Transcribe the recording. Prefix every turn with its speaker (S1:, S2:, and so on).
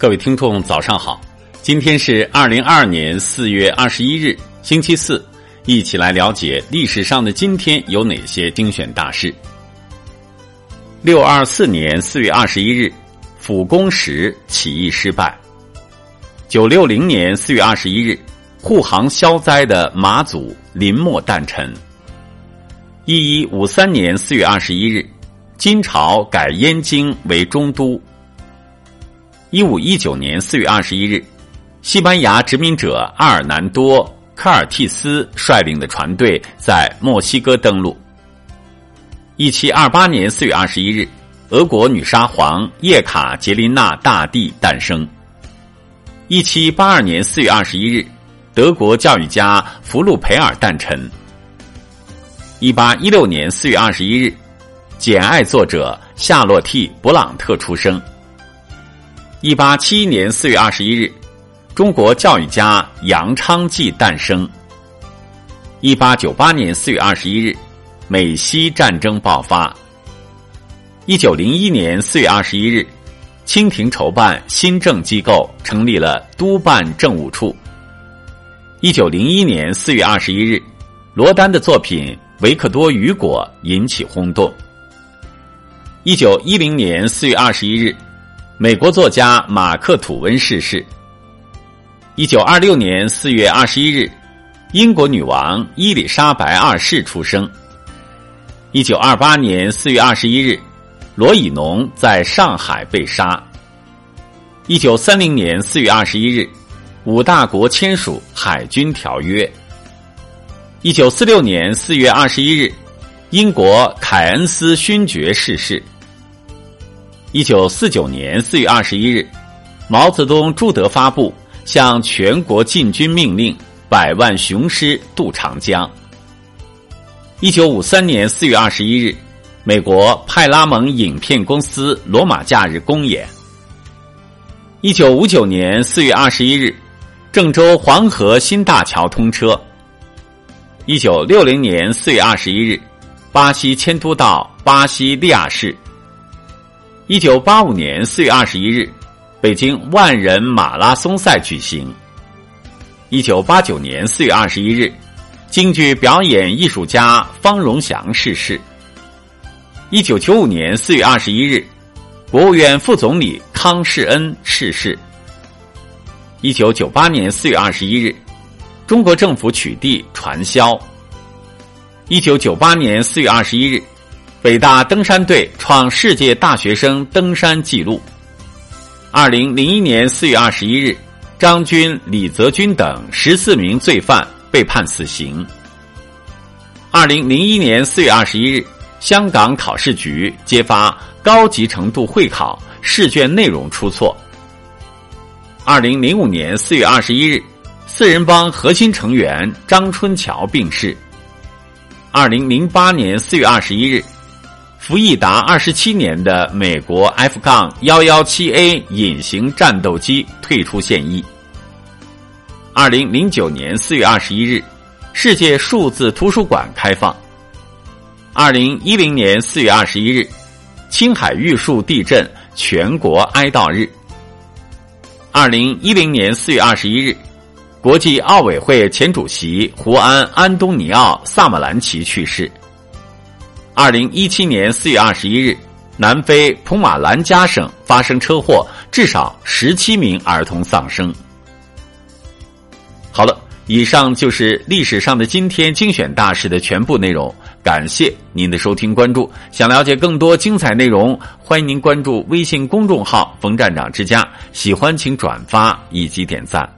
S1: 各位听众，早上好！今天是二零二二年四月二十一日，星期四，一起来了解历史上的今天有哪些精选大事。六二四年四月二十一日，辅公时起义失败。九六零年四月二十一日，护航消灾的马祖临末诞辰。一一五三年四月二十一日，金朝改燕京为中都。一五一九年四月二十一日，西班牙殖民者阿尔南多·科尔蒂斯率领的船队在墨西哥登陆。一七二八年四月二十一日，俄国女沙皇叶卡捷琳娜大帝诞生。一七八二年四月二十一日，德国教育家福禄培尔诞辰。一八一六年四月二十一日，《简爱》作者夏洛蒂·勃朗特出生。一八七一年四月二十一日，中国教育家杨昌济诞生。一八九八年四月二十一日，美西战争爆发。一九零一年四月二十一日，清廷筹办新政机构，成立了督办政务处。一九零一年四月二十一日，罗丹的作品《维克多·雨果》引起轰动。一九一零年四月二十一日。美国作家马克·吐温逝世。一九二六年四月二十一日，英国女王伊丽莎白二世出生。一九二八年四月二十一日，罗以农在上海被杀。一九三零年四月二十一日，五大国签署海军条约。一九四六年四月二十一日，英国凯恩斯勋爵逝世。一九四九年四月二十一日，毛泽东朱德发布向全国进军命令，百万雄师渡长江。一九五三年四月二十一日，美国派拉蒙影片公司罗马假日公演。一九五九年四月二十一日，郑州黄河新大桥通车。一九六零年四月二十一日，巴西迁都到巴西利亚市。一九八五年四月二十一日，北京万人马拉松赛举行。一九八九年四月二十一日，京剧表演艺术家方荣祥逝世。一九九五年四月二十一日，国务院副总理康世恩逝世。一九九八年四月二十一日，中国政府取缔传销。一九九八年四月二十一日。北大登山队创世界大学生登山纪录。二零零一年四月二十一日，张军、李泽军等十四名罪犯被判死刑。二零零一年四月二十一日，香港考试局揭发高级程度会考试卷内容出错。二零零五年四月二十一日，四人帮核心成员张春桥病逝。二零零八年四月二十一日。服役达二十七年的美国 F 杠幺幺七 A 隐形战斗机退出现役。二零零九年四月二十一日，世界数字图书馆开放。二零一零年四月二十一日，青海玉树地震全国哀悼日。二零一零年四月二十一日，国际奥委会前主席胡安·安东尼奥·萨马兰奇去世。二零一七年四月二十一日，南非普马兰加省发生车祸，至少十七名儿童丧生。好了，以上就是历史上的今天精选大事的全部内容。感谢您的收听关注。想了解更多精彩内容，欢迎您关注微信公众号“冯站长之家”。喜欢请转发以及点赞。